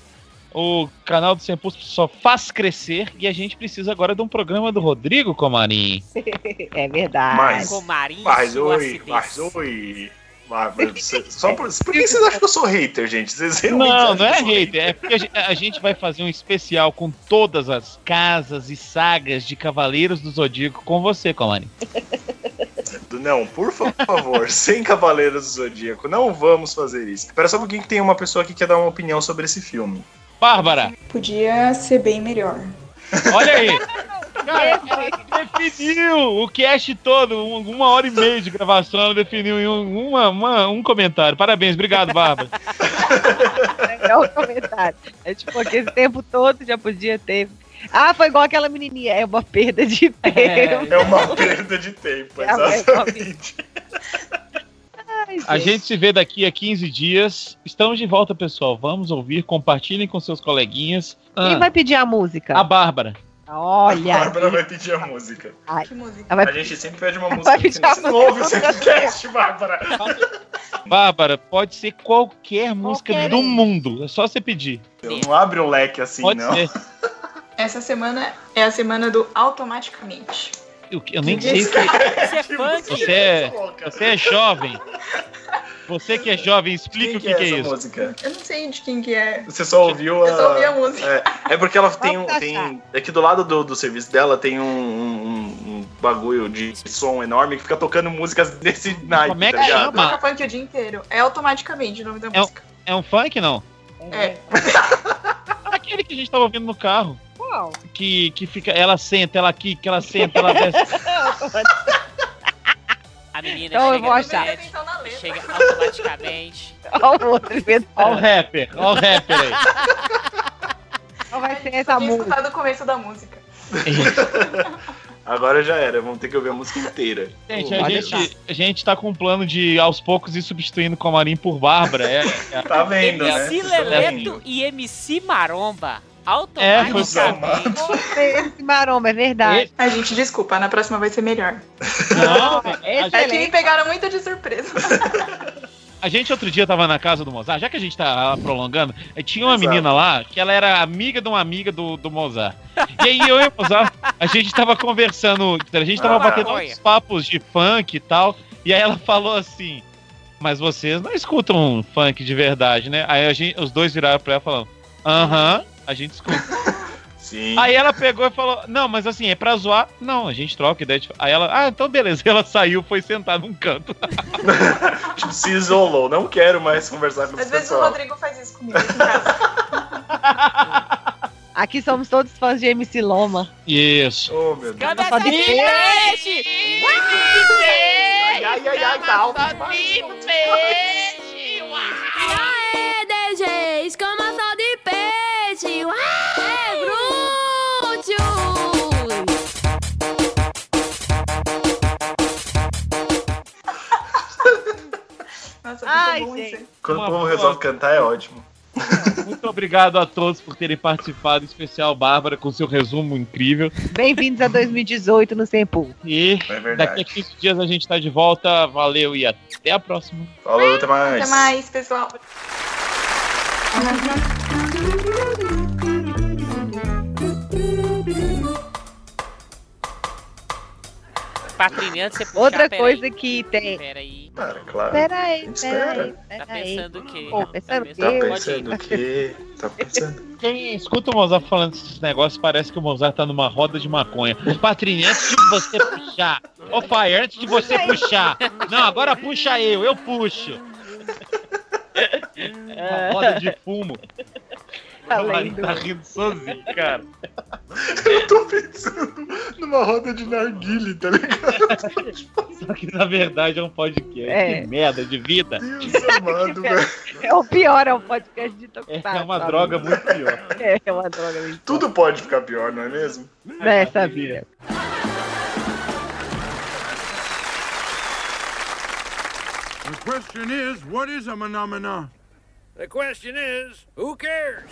O canal do Sempus só faz crescer e a gente precisa agora de um programa do Rodrigo Comarim. É verdade. Mas- Com Marinho, Mas oi, mas oi. Mas, você- só por, por que vocês acham que eu sou hater, gente? Vocês Não, não é hater, é porque a gente, a gente vai fazer um especial com todas as casas e sagas de Cavaleiros do Zodíaco com você, Comarim. Não, por favor, sem Cavaleiros do Zodíaco, não vamos fazer isso. Espera só um pouquinho que tem uma pessoa aqui que quer dar uma opinião sobre esse filme. Bárbara, Podia ser bem melhor. olha aí. Cara, ela definiu o cast todo, um- uma hora e meia de gravação, ela definiu em um, uma- uma- um comentário. Parabéns, obrigado, Bárbara. É o comentário. É tipo, que esse tempo todo já podia ter. Ah, foi igual aquela menininha. É uma perda de tempo. É uma perda de tempo, É A gente se vê daqui a 15 dias. Estamos de volta, pessoal. Vamos ouvir, compartilhem com seus coleguinhas. Quem Ah, vai pedir a música? a Bárbara. Olha. A Bárbara vai pedir a música. Ai, Que música? A vai- gente sempre pede uma Vai música. pedir no a não ouve o música. Sempcast, Bárbara. Bárbara, pode ser qualquer música Qualquer do mundo. É só você pedir. Não abre o leque assim, Pode não. ser. Essa semana é a semana do Automaticamente. Eu, eu nem sei o que. Isso é Que funk. Você é- louca. Você é jovem. Você que é jovem, explica Quem o que que, é que é isso. música? Eu não sei de quem que é. Você só ouviu a. Eu só ouvi a música. É, é porque ela tem um. Tem, aqui do lado do, do serviço dela tem um, um- um bagulho de som enorme que fica tocando músicas desse naipe, Como é que tá ligado? chama? Toca funk o dia inteiro. É automaticamente o nome da É o- música. É um funk, não? É. Aquele que a gente tava ouvindo no carro. Qual? Que, que fica. Ela senta, ela quica, ela senta, ela desce. A menina Então eu chega vou no achar. na letra. chega automaticamente. Olha o outro Ó o inventando. rapper, ó o rapper aí. Qual vai ser essa música? escutado o começo da música. Agora já era, vamos ter que ouvir a música inteira. Gente, a gente, a gente tá com um plano de aos poucos ir substituindo Comarim por Bárbara. É, é- Tá vendo, né? MC tão Leleto vendo? e MC Maromba. É, foi Automaticamente. Esse maromba, é verdade. A gente, desculpa, na próxima vai ser melhor. Não, a, É que me pegaram muito de surpresa. a gente outro dia tava na casa do Mozart, já que a gente tá prolongando, aí tinha uma Exato. menina lá que ela era amiga de uma amiga do, do Mozart. E aí eu e o Mozart, a gente tava conversando, a gente tava Ah, batendo uns papos de funk e tal, e aí ela falou assim, mas vocês não escutam funk de verdade, né? Aí a gente, os dois viraram pra ela falando, aham, a gente escuta. Sim. Aí ela pegou e falou: Não, mas assim, é pra zoar. Não, a gente troca ideia. de- Aí ela, ah, então beleza. Ela saiu, foi sentar num canto. Tipo, se isolou. Não quero mais conversar com Às esse vezes o pessoal. Rodrigo faz isso comigo aqui em casa. Aqui somos todos fãs de MC Loma. Isso. Oh, meu Deus. Cabeça Só de de peixe! Ai, ai, ai, tá alto demais. peixe! Ah, é Brutio! Nossa, Ai, bom gente. Quando o povo resolve cantar, é ótimo. Muito obrigado a todos por terem participado, especial Bárbara, com seu resumo incrível. Bem-vindos a 2018 no Tempo. E é daqui a 15 dias a gente está de volta. Valeu e até a próxima. Falou, até mais. Até mais, pessoal. Patrinhando, você puxar, Outra pera coisa aí, que tem. Pera aí. Cara, claro. Peraí, peraí, Tá peraí. pensando o quê? Pô, pensando o pensando- quê? Tá ir. pensando o quê? Tá pensando. Quem escuta o Mozart falando esses negócios, parece que o Mozart tá numa roda de maconha. Patrinha, antes de você puxar. Ô, pai, antes de você puxar. Não, agora puxa eu, eu puxo. Uma roda de fumo. Tá O lendo. tá rindo sozinho, cara. Eu tô pensando numa roda de narguile, tá ligado? Só que na verdade é um podcast. É. Que merda de vida. Deus amado, velho. É o pior, é um podcast de É, tokusatsu. é uma sabe? droga muito pior. É, é uma droga muito Tudo pode ficar pior, não é mesmo? É, sabia. The question is, what is a phenomena? The question is, who cares?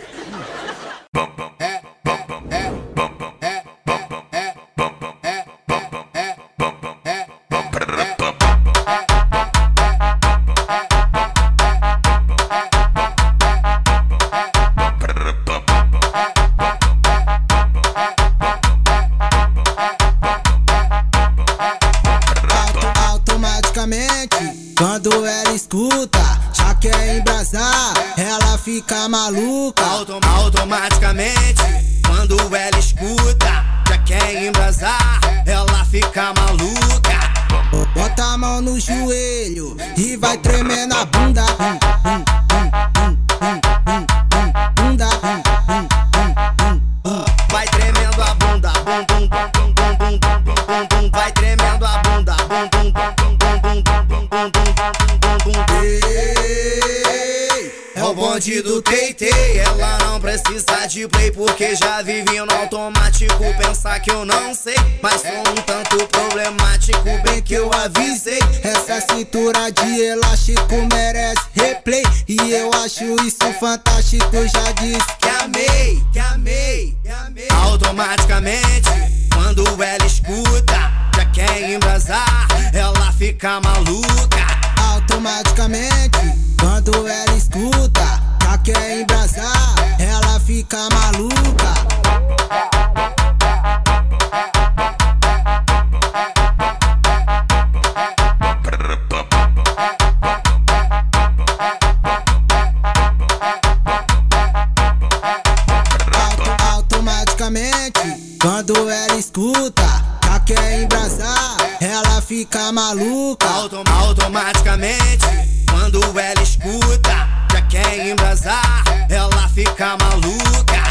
Fica maluca. Auto- automaticamente quando ela escuta já quer embrasar ela fica maluca.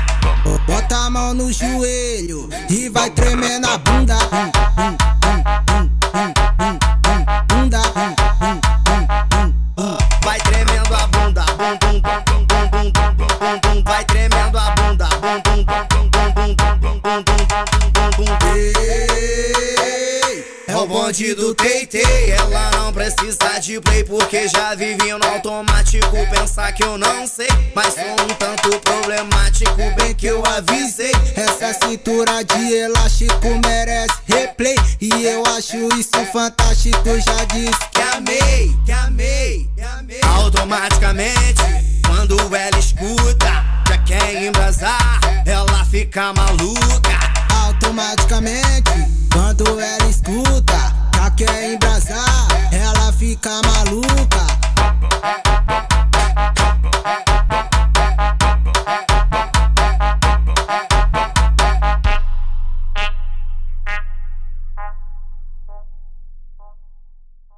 Bota a mão no joelho e vai tremer na bunda. Hum, hum, hum, hum, hum, hum, hum, do Teitei, ela não precisa de play porque já vive no automático. Pensar que eu não sei, mas sou um tanto problemático. Bem que eu avisei, essa cintura de elástico merece replay. E eu acho isso fantástico, já disse que amei, que amei, que amei. Automaticamente, quando ela escuta, já quer embrasar, ela fica maluca. Automaticamente, quando ela escuta, Quer embrasar, ela fica maluca.